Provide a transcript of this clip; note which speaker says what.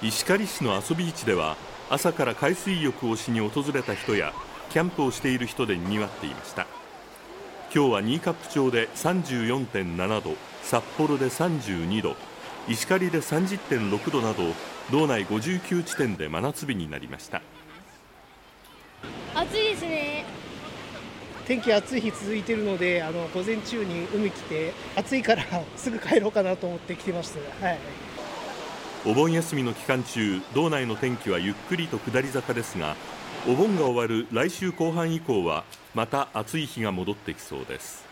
Speaker 1: 石狩市の遊び市では朝から海水浴をしに訪れた人やキャンプをしている人で賑わっていました。今日は新冠町で34.7度札幌で32度石狩で30.6度など道内59地点で真夏日になりました。
Speaker 2: 暑いですね。
Speaker 3: 天気暑い日続いているのであの午前中に海来て暑いからすぐ帰ろうかなと思って来てました、はい、
Speaker 1: お盆休みの期間中道内の天気はゆっくりと下り坂ですがお盆が終わる来週後半以降はまた暑い日が戻ってきそうです。